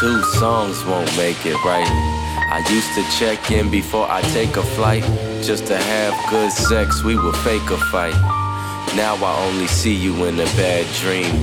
Two songs won't make it right. I used to check in before I take a flight. Just to have good sex, we would fake a fight. Now I only see you in a bad dream.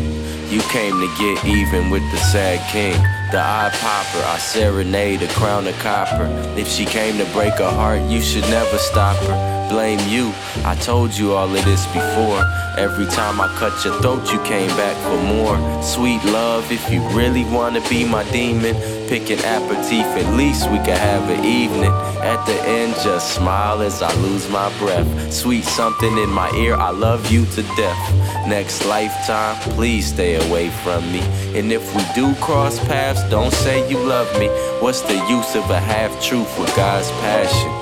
You came to get even with the sad king. The eye popper, I serenade a crown of copper. If she came to break a heart, you should never stop her. Blame you, I told you all of this before. Every time I cut your throat, you came back for more. Sweet love, if you really wanna be my demon, pick an aperitif, at least we could have an evening. At the end, just smile as I lose my breath. Sweet something in my ear, I love you to death. Next lifetime, please stay away from me. And if we do cross paths, don't say you love me. What's the use of a half truth with God's passion?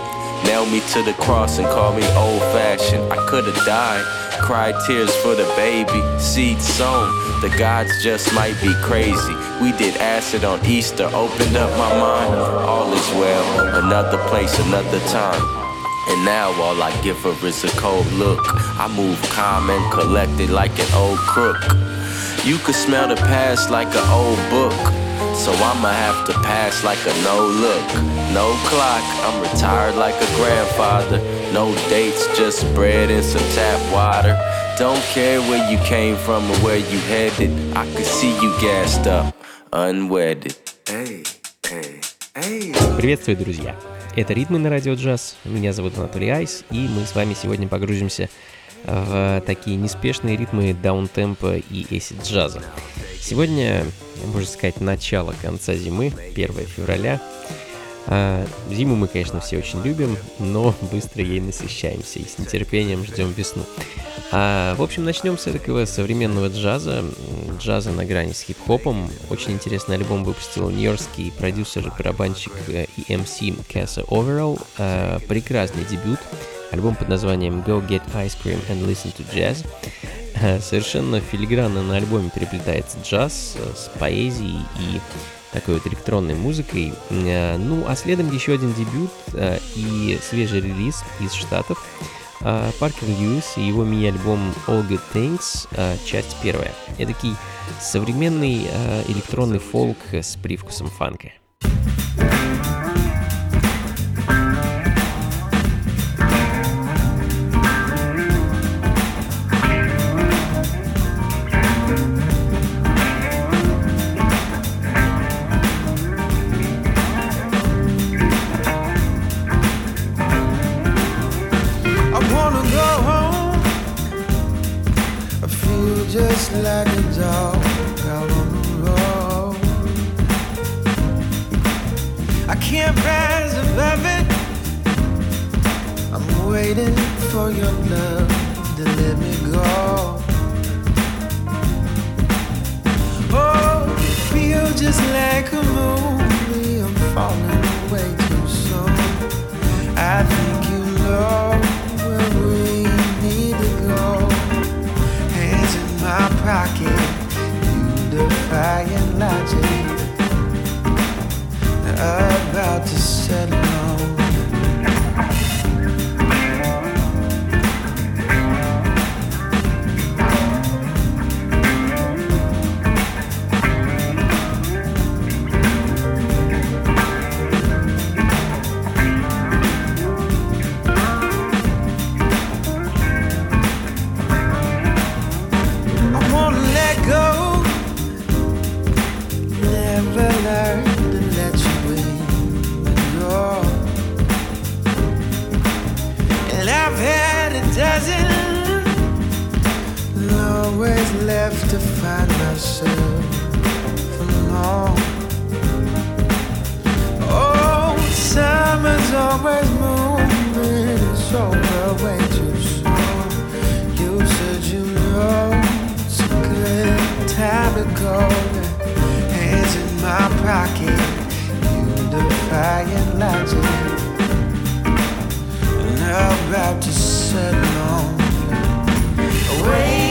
Nail me to the cross and call me old fashioned. I could've died cried tears for the baby. Seed sown, the gods just might be crazy. We did acid on Easter, opened up my mind. All is well, another place, another time. And now all I give her is a cold look. I move calm and collected like an old crook. You could smell the past like an old book So I'ma have to pass like a no look. No clock, I'm retired like a grandfather. No dates, just bread and some tap water. Don't care where you came from or where you headed. I could see you gassed up, unwedded. Hey, hey, hey. Приветствую, друзья! Это «Ритмы на радио джаз». Меня зовут Анатолий Айс, и мы с вами сегодня погрузимся в такие неспешные ритмы даунтемпа и эсид джаза. Сегодня, можно сказать, начало конца зимы, 1 февраля. А, зиму мы, конечно, все очень любим, но быстро ей насыщаемся и с нетерпением ждем весну. А, в общем, начнем с такого современного джаза, джаза на грани с хип-хопом. Очень интересный альбом выпустил нью-йоркский продюсер, барабанщик и MC Касса Overall. А, прекрасный дебют. Альбом под названием Go Get Ice Cream and Listen to Jazz. А, совершенно филигранно на альбоме переплетается джаз с поэзией и такой вот электронной музыкой. Э, ну, а следом еще один дебют э, и свежий релиз из Штатов. Э, Паркер Льюис и его мини-альбом All Good Things, часть первая. Эдакий современный электронный фолк с привкусом фанка. like a dog out on the road. I can't rise above it. I'm waiting for your love to let me go. Oh, just like a movie. I'm falling away too soon. I think pocket, you defying logic. About to settle. rising. Always left to find myself alone. Oh, summer's always moving. It's over way too soon. You said you know it's a good time to go. Hands in my pocket, you defying logic. And I'm about to said no. Away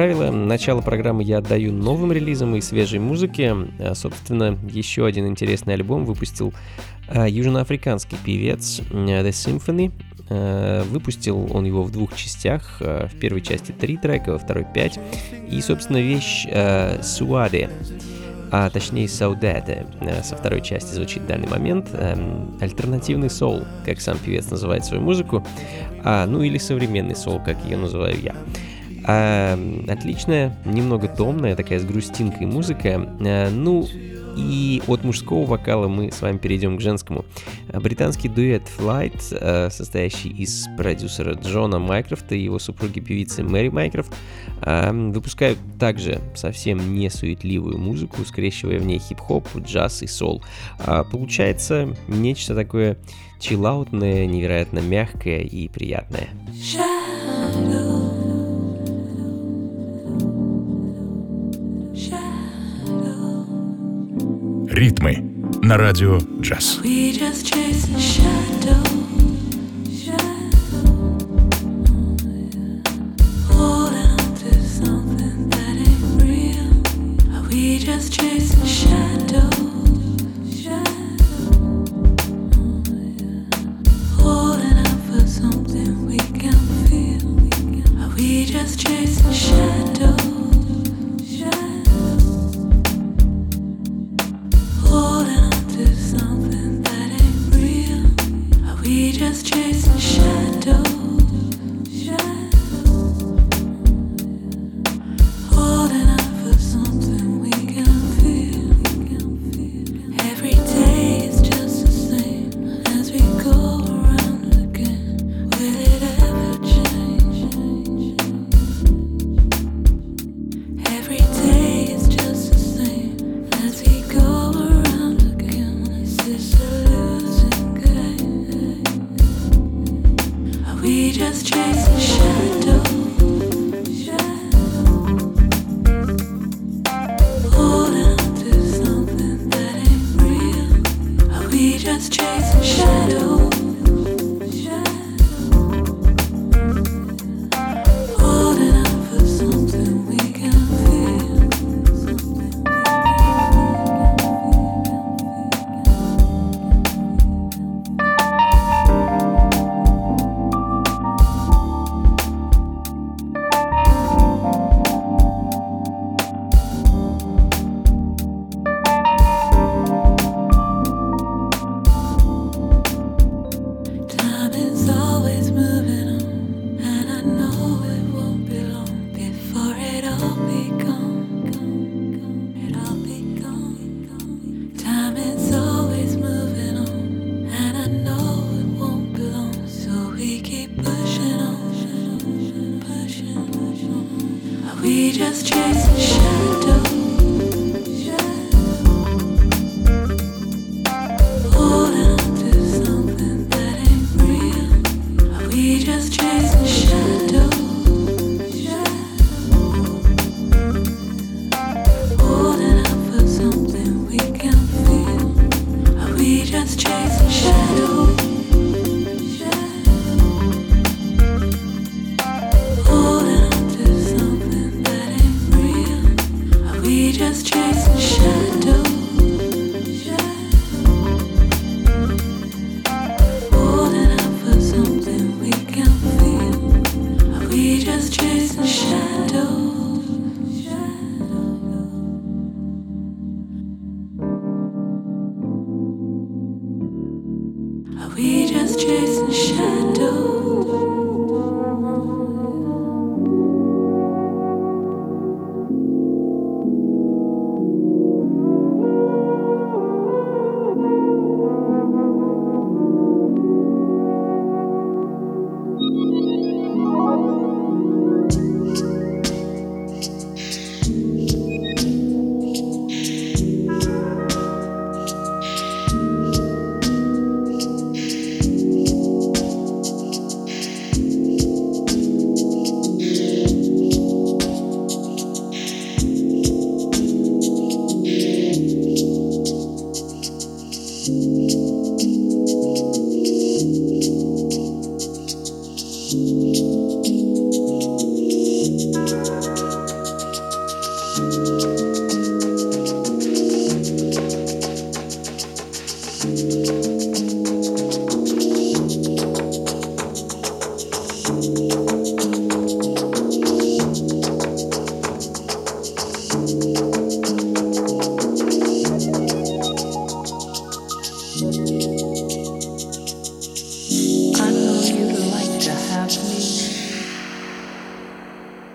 правило, начало программы я отдаю новым релизам и свежей музыке. А, Собственно, еще один интересный альбом выпустил а, южноафриканский певец The Symphony. Э, Выпустил он его в двух частях. В первой части три трека, во второй пять. И, собственно, вещь Суаде, а точнее Саудете, э, со второй части звучит в данный момент. Альтернативный соул, как сам певец называет свою музыку. А, ну или современный соул, как ее называю я. А, отличная, немного томная, такая с грустинкой музыка. А, ну, и от мужского вокала мы с вами перейдем к женскому. Британский дуэт Flight, а, состоящий из продюсера Джона Майкрофта и его супруги певицы Мэри Майкрофт, а, выпускают также совсем не суетливую музыку, скрещивая в ней хип-хоп, джаз и сол. А, Получается нечто такое чиллаутное, невероятно мягкое и приятное. Ритмы на радио «Джаз». We just chase the just chasing shadows?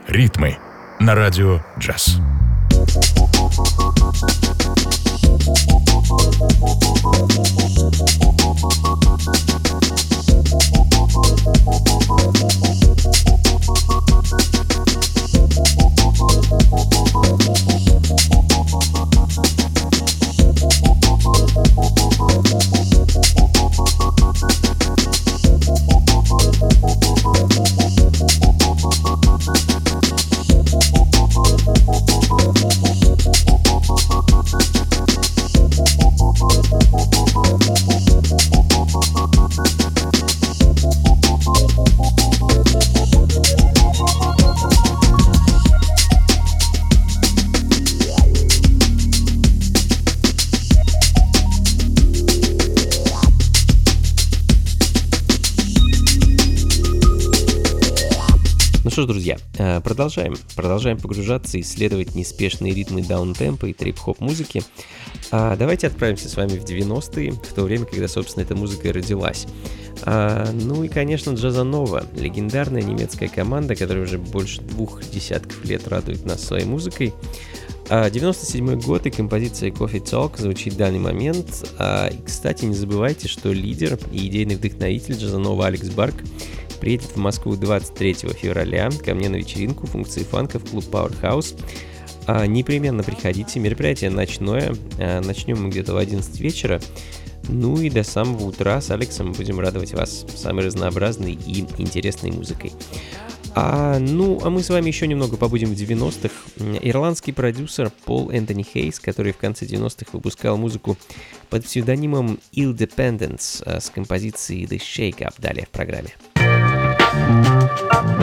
Ритмы на радио джаз. Ну что ж, друзья, э, продолжаем. Продолжаем погружаться и исследовать неспешные ритмы даунтемпа и трип-хоп музыки. А давайте отправимся с вами в 90-е, в то время, когда, собственно, эта музыка и родилась. А, ну и, конечно, Джазанова, легендарная немецкая команда, которая уже больше двух десятков лет радует нас своей музыкой. А, 97 год и композиция Coffee Talk звучит в данный момент. А, и, кстати, не забывайте, что лидер и идейный вдохновитель Джазанова Алекс Барк приедет в Москву 23 февраля ко мне на вечеринку функции фанка в клуб Powerhouse. А, непременно приходите, мероприятие ночное, а, начнем мы где-то в 11 вечера. Ну и до самого утра с Алексом будем радовать вас самой разнообразной и интересной музыкой. А, ну, а мы с вами еще немного побудем в 90-х. Ирландский продюсер Пол Энтони Хейс, который в конце 90-х выпускал музыку под псевдонимом Ill Dependence а, с композицией The Shake Up далее в программе. Música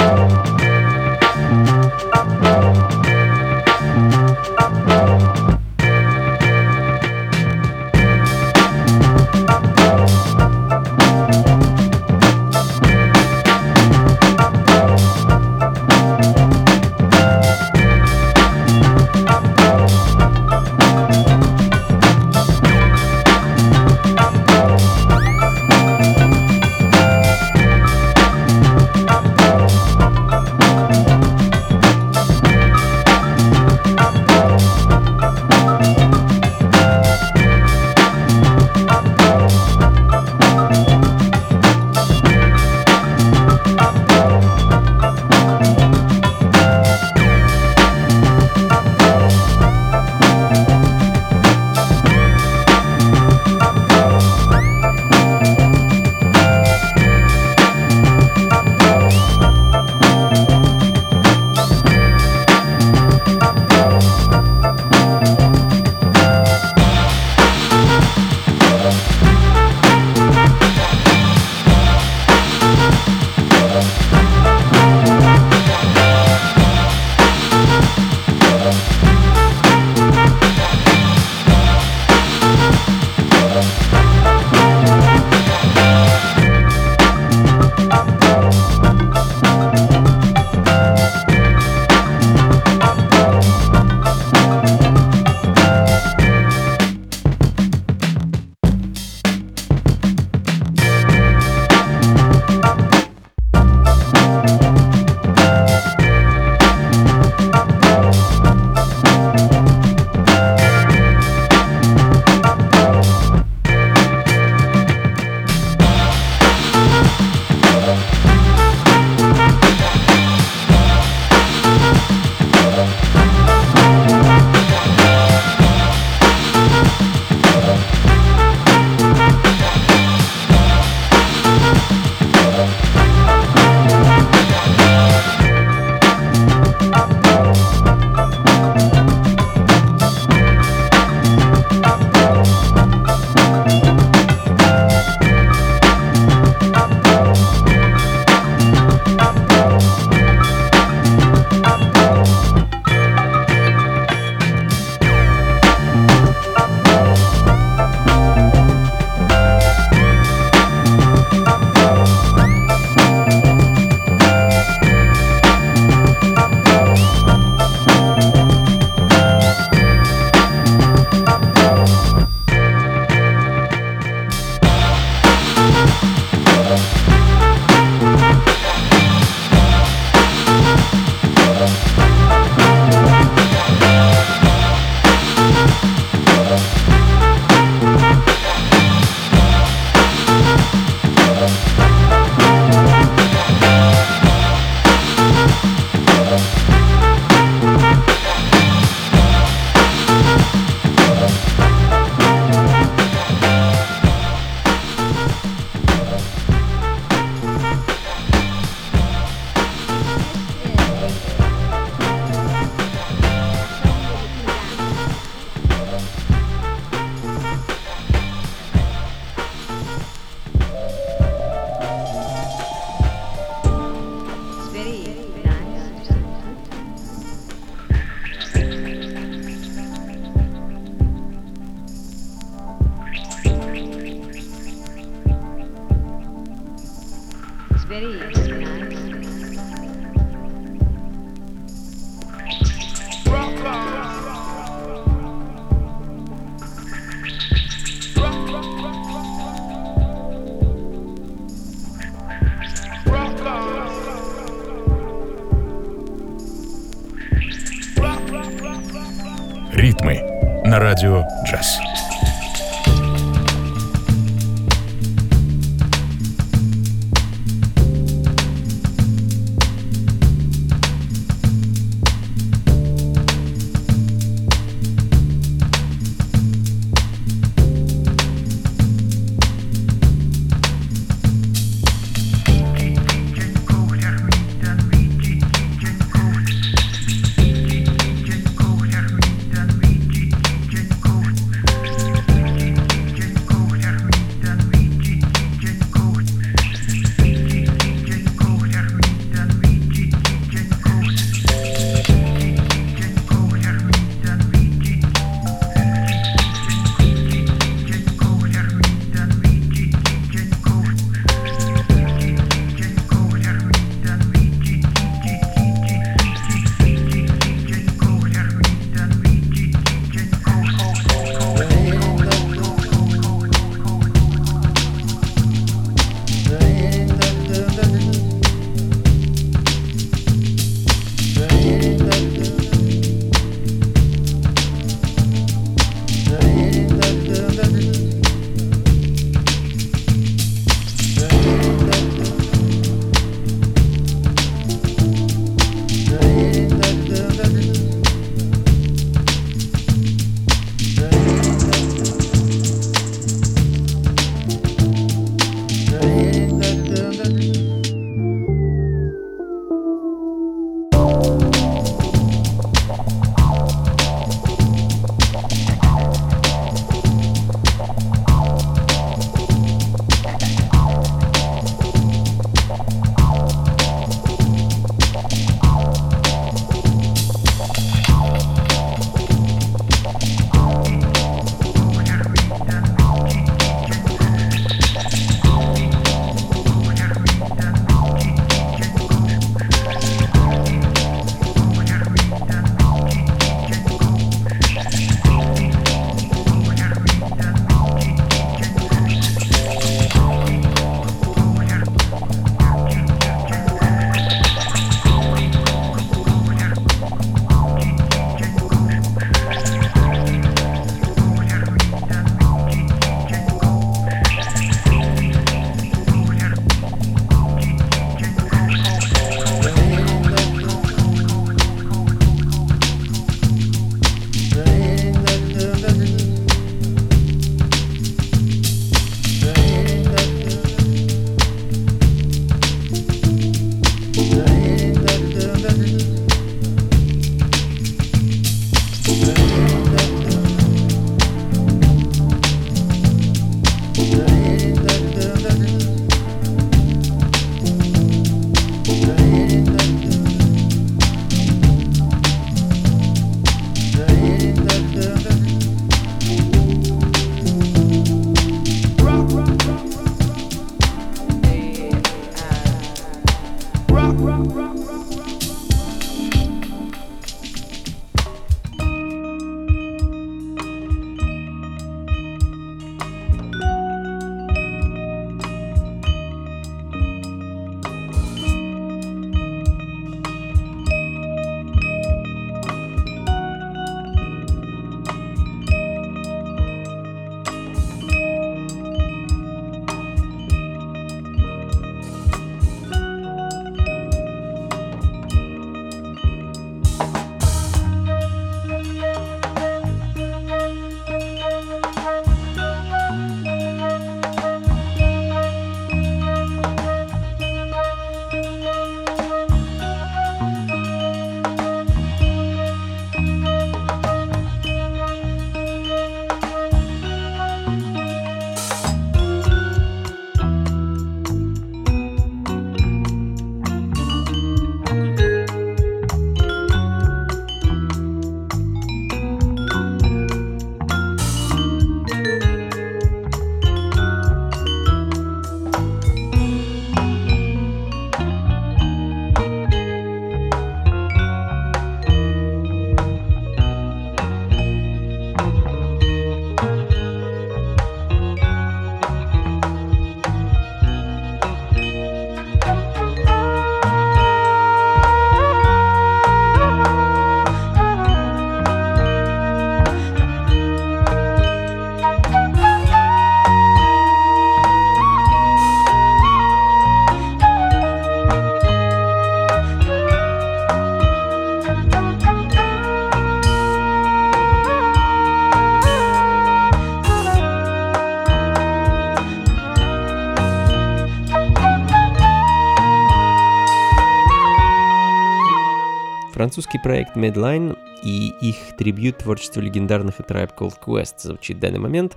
Французский проект Medline и их трибют творчеству легендарных A Tribe Called Quest звучит в данный момент.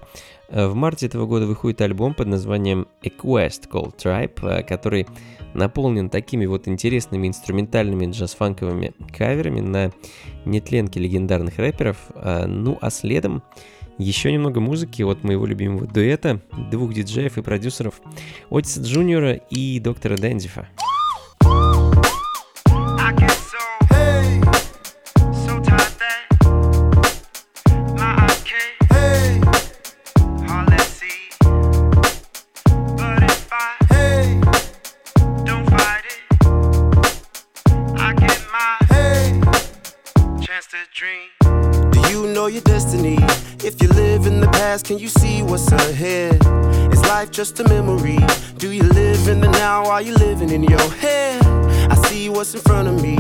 Э, В марте этого года выходит альбом под названием A Quest Called Tribe, э, который наполнен такими вот интересными инструментальными джаз-фанковыми каверами на нетленки легендарных рэперов. Э, Ну а следом еще немного музыки от моего любимого дуэта, двух диджеев и продюсеров Отиса Джуниора и доктора Дэнзифа. Do you know your destiny? If you live in the past, can you see what's ahead? Is life just a memory? Do you live in the now? Are you living in your head? I see what's in front of me,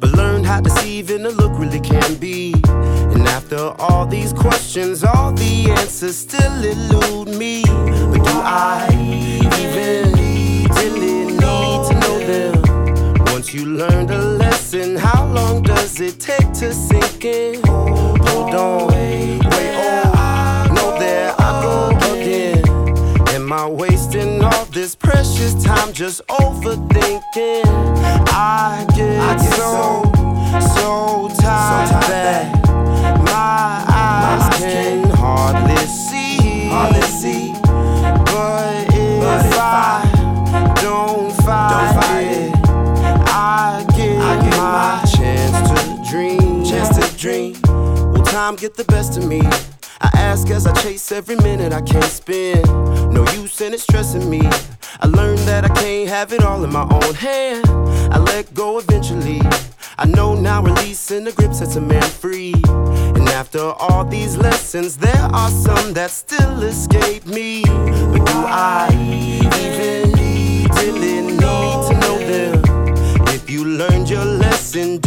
but learn how deceiving the look really can be. And after all these questions, all the answers still elude me. But do I even really need to know them? Once you learn the lesson, how does it take to sink in? Hold on, wait, oh, no, there I go again. Am I wasting all this precious time just overthinking? I get, so, so tired that my eyes can hardly see. Hardly see. But if I don't fight it, I get my dream. Chance to dream. Will time get the best of me? I ask as I chase every minute I can't spend. No use in it stressing me. I learned that I can't have it all in my own hand. I let go eventually. I know now releasing the grip sets a man free. And after all these lessons, there are some that still escape me. But do I even really need to know them? If you learned your lesson,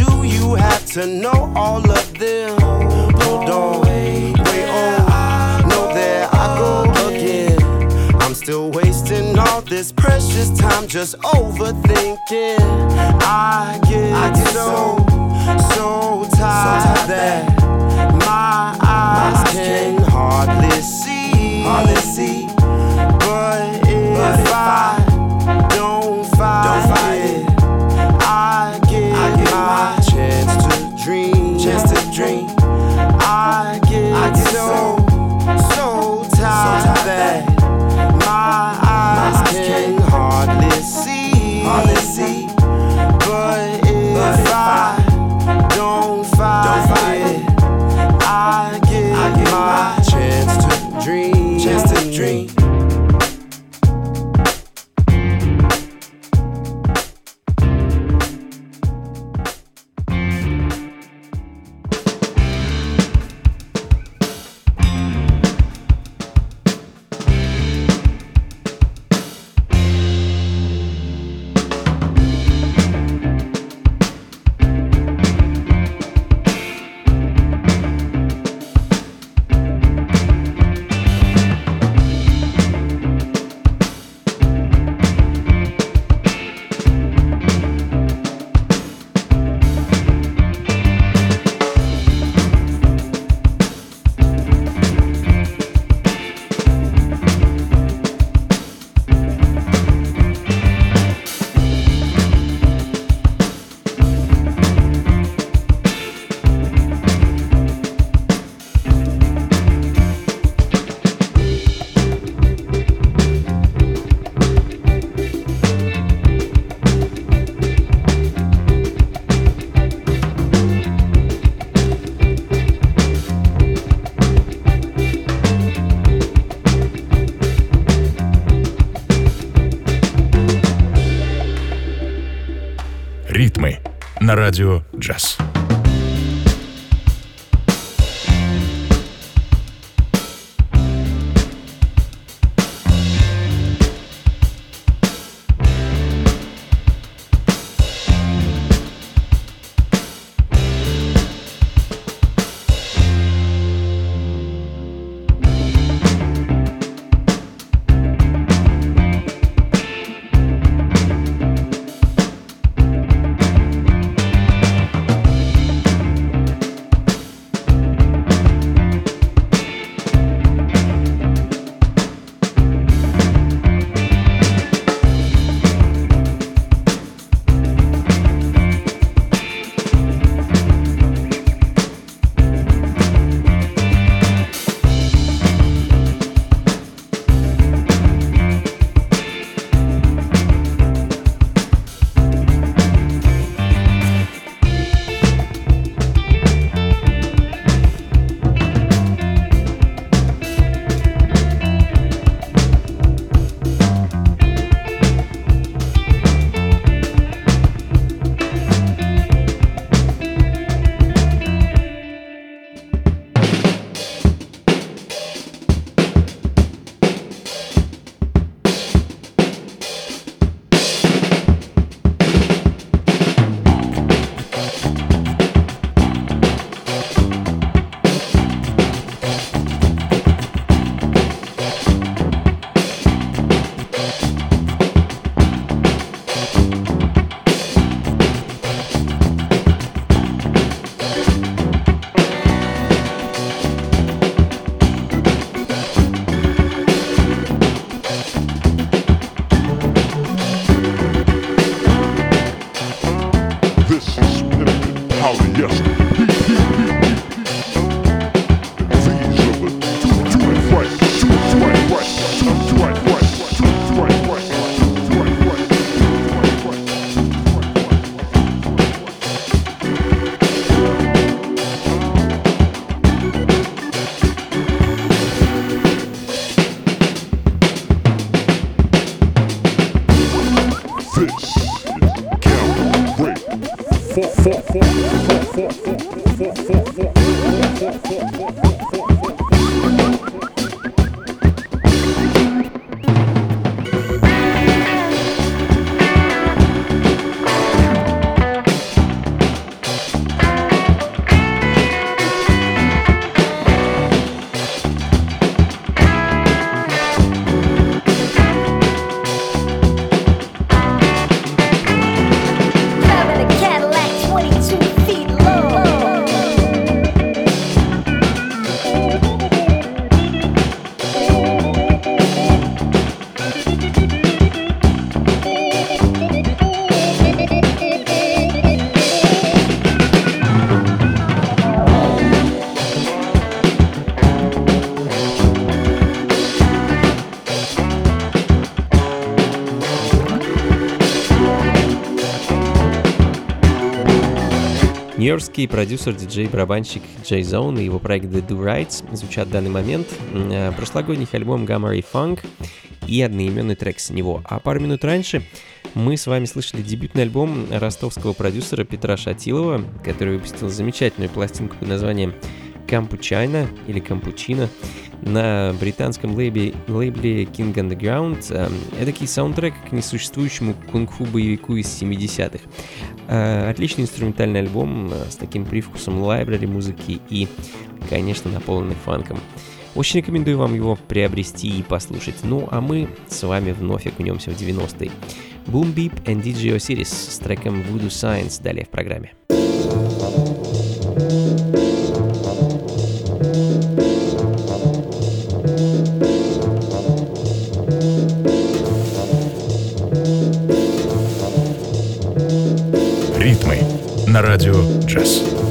you have to know all of them? Hold on, wait, oh, no, there I go again. I'm still wasting all this precious time just overthinking. I get, so, so tired that my eyes can hardly see. На радио джаз. Нью-Йоркский продюсер, диджей, барабанщик Джей Зон и его проект The Do Rights звучат в данный момент. Э, прошлогодний альбом Gamma Ray Funk и одноименный трек с него. А пару минут раньше мы с вами слышали дебютный альбом ростовского продюсера Петра Шатилова, который выпустил замечательную пластинку под названием Кампучайна или Кампучина на британском лейбле, лейбле King Underground. Э, эдакий саундтрек к несуществующему кунг-фу боевику из 70-х. Э, отличный инструментальный альбом э, с таким привкусом лайбрери музыки и, конечно, наполненный фанком. Очень рекомендую вам его приобрести и послушать. Ну, а мы с вами вновь окунемся в 90-е. Boom Beep and DJ Osiris с треком Voodoo Science далее в программе. На радио джаз.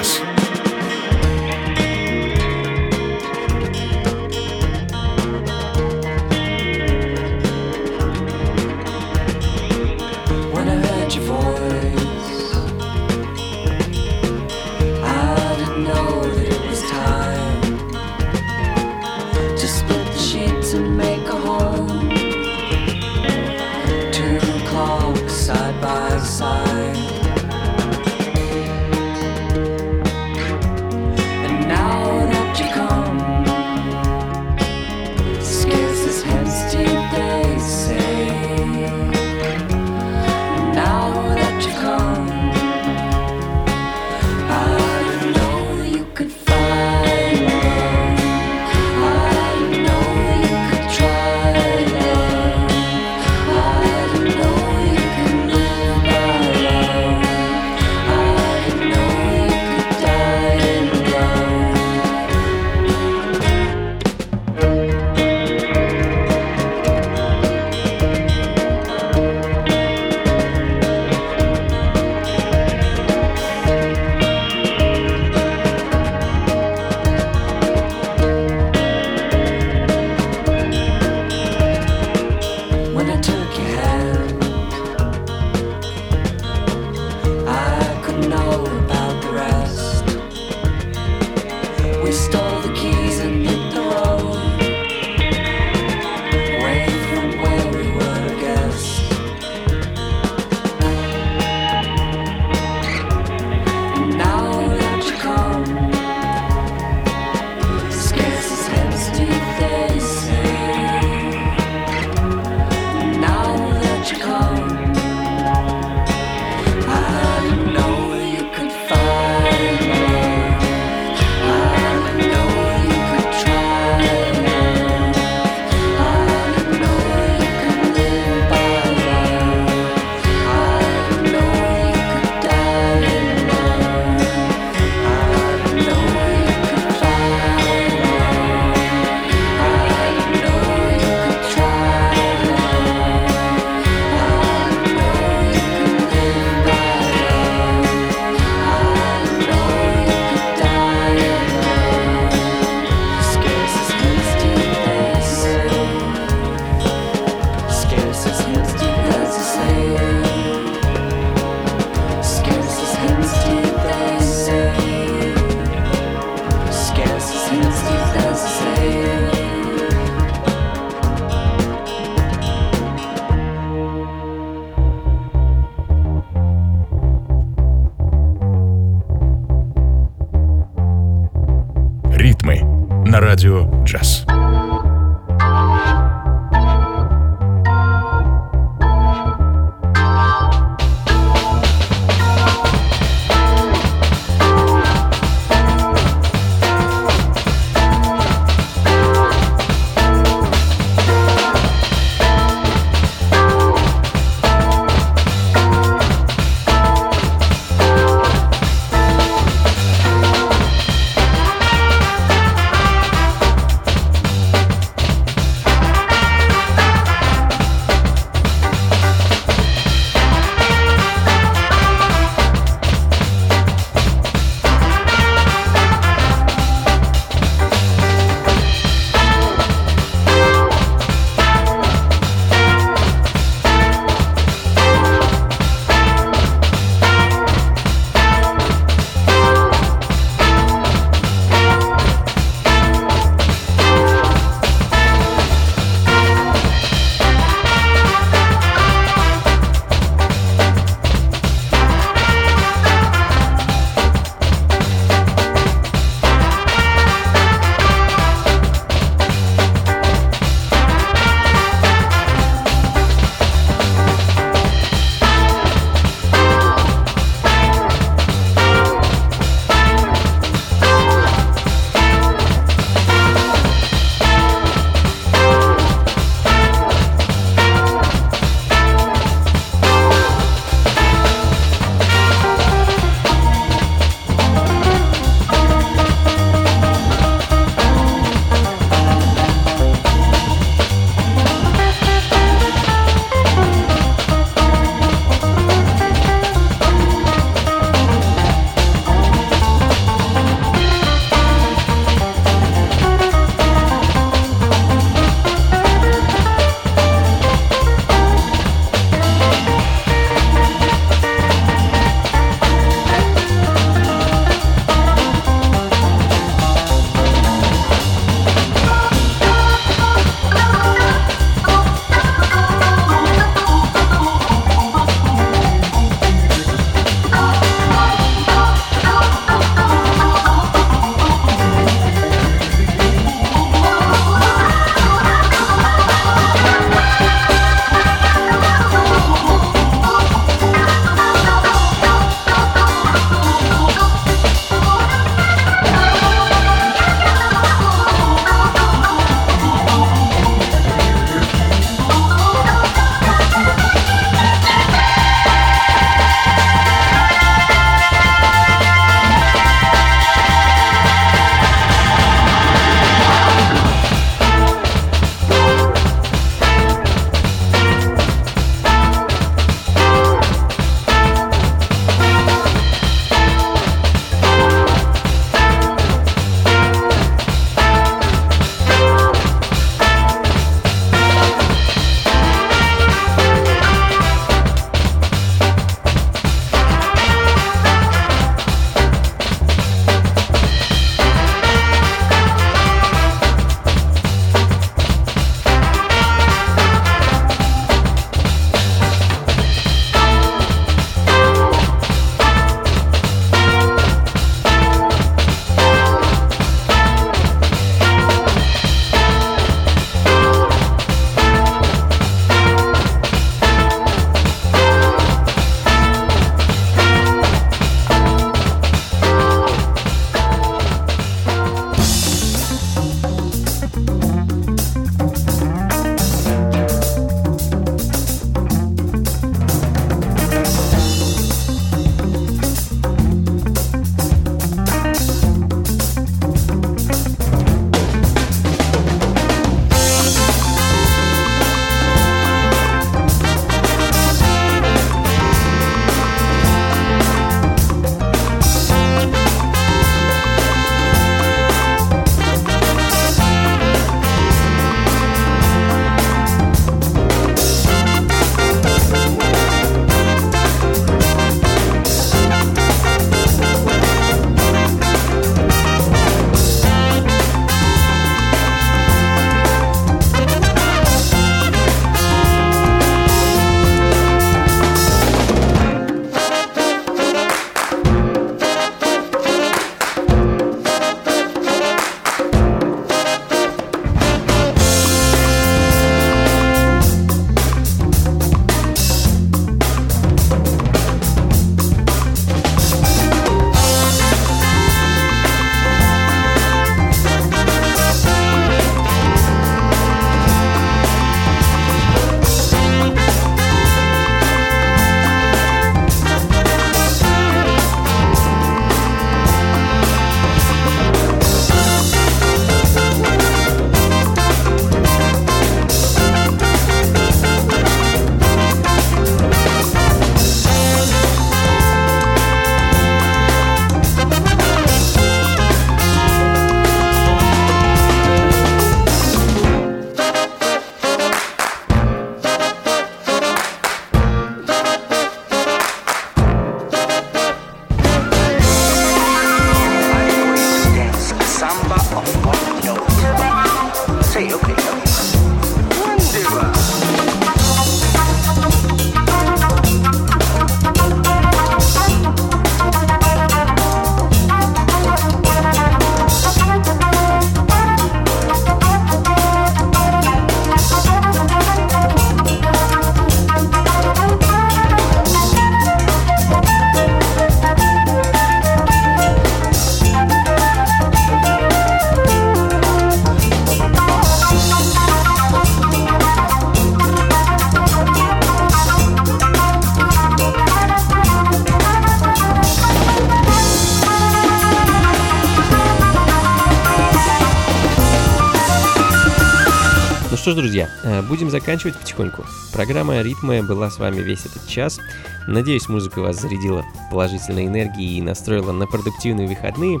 Что ж, друзья, э, будем заканчивать потихоньку. Программа «Ритмы» была с вами весь этот час. Надеюсь, музыка вас зарядила положительной энергией и настроила на продуктивные выходные.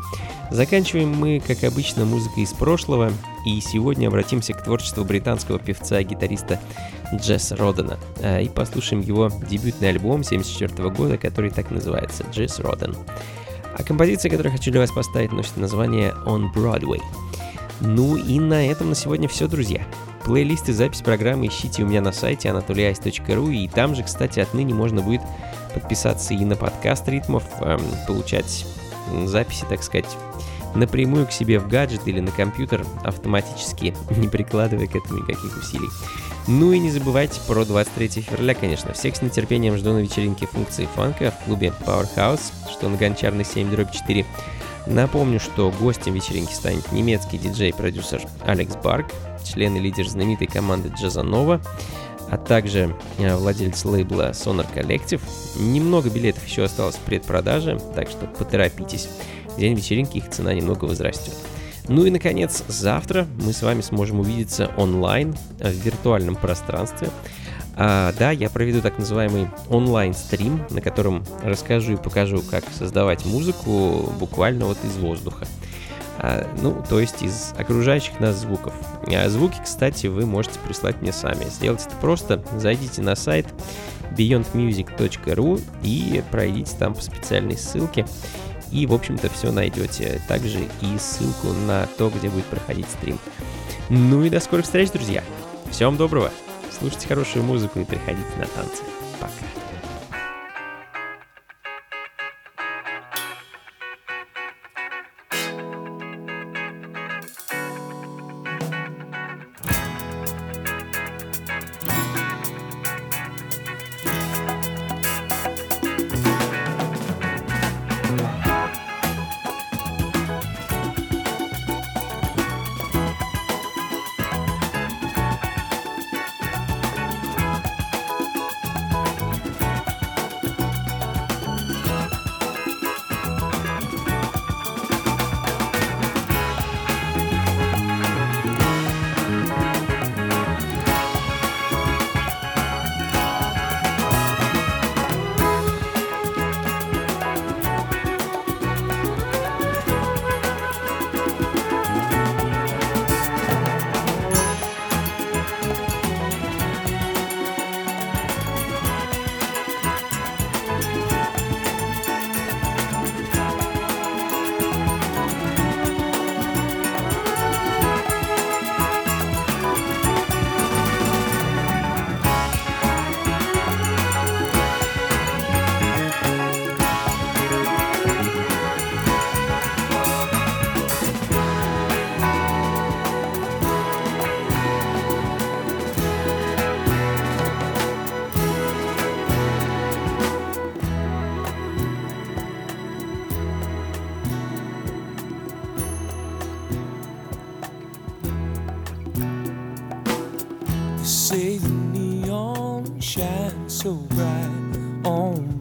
Заканчиваем мы, как обычно, музыкой из прошлого. И сегодня обратимся к творчеству британского певца-гитариста Джесса Родена. э, И послушаем его дебютный альбом 1974 года, который так называется «Джесс Роден». А композиция, которую хочу для вас поставить, носит название «On Broadway». Ну и на этом на сегодня все, друзья. Плейлисты запись программы ищите у меня на сайте anatolyice.ru и там же, кстати, отныне можно будет подписаться и на подкаст ритмов, эм, получать записи, так сказать, напрямую к себе в гаджет или на компьютер автоматически, не прикладывая к этому никаких усилий. Ну и не забывайте про 23 февраля, конечно. Всех с нетерпением жду на вечеринке функции фанка в клубе Powerhouse, что на Гончарной 7 дробь 4. Напомню, что гостем вечеринки станет немецкий диджей-продюсер Алекс Барк, член и лидер знаменитой команды Джазанова, а также э, владелец лейбла Sonar Collective. Немного билетов еще осталось в предпродаже, так что поторопитесь. День вечеринки их цена немного возрастет. Ну и, наконец, завтра мы с вами сможем увидеться онлайн э, в виртуальном пространстве. А, да, я проведу так называемый онлайн-стрим, на котором расскажу и покажу, как создавать музыку буквально вот из воздуха. А, ну, то есть из окружающих нас звуков. А звуки, кстати, вы можете прислать мне сами. Сделать это просто. Зайдите на сайт beyondmusic.ru и пройдите там по специальной ссылке. И, в общем-то, все найдете. Также и ссылку на то, где будет проходить стрим. Ну и до скорых встреч, друзья. Всем доброго. Слушайте хорошую музыку и приходите на танцы. Пока. Neon shines so bright on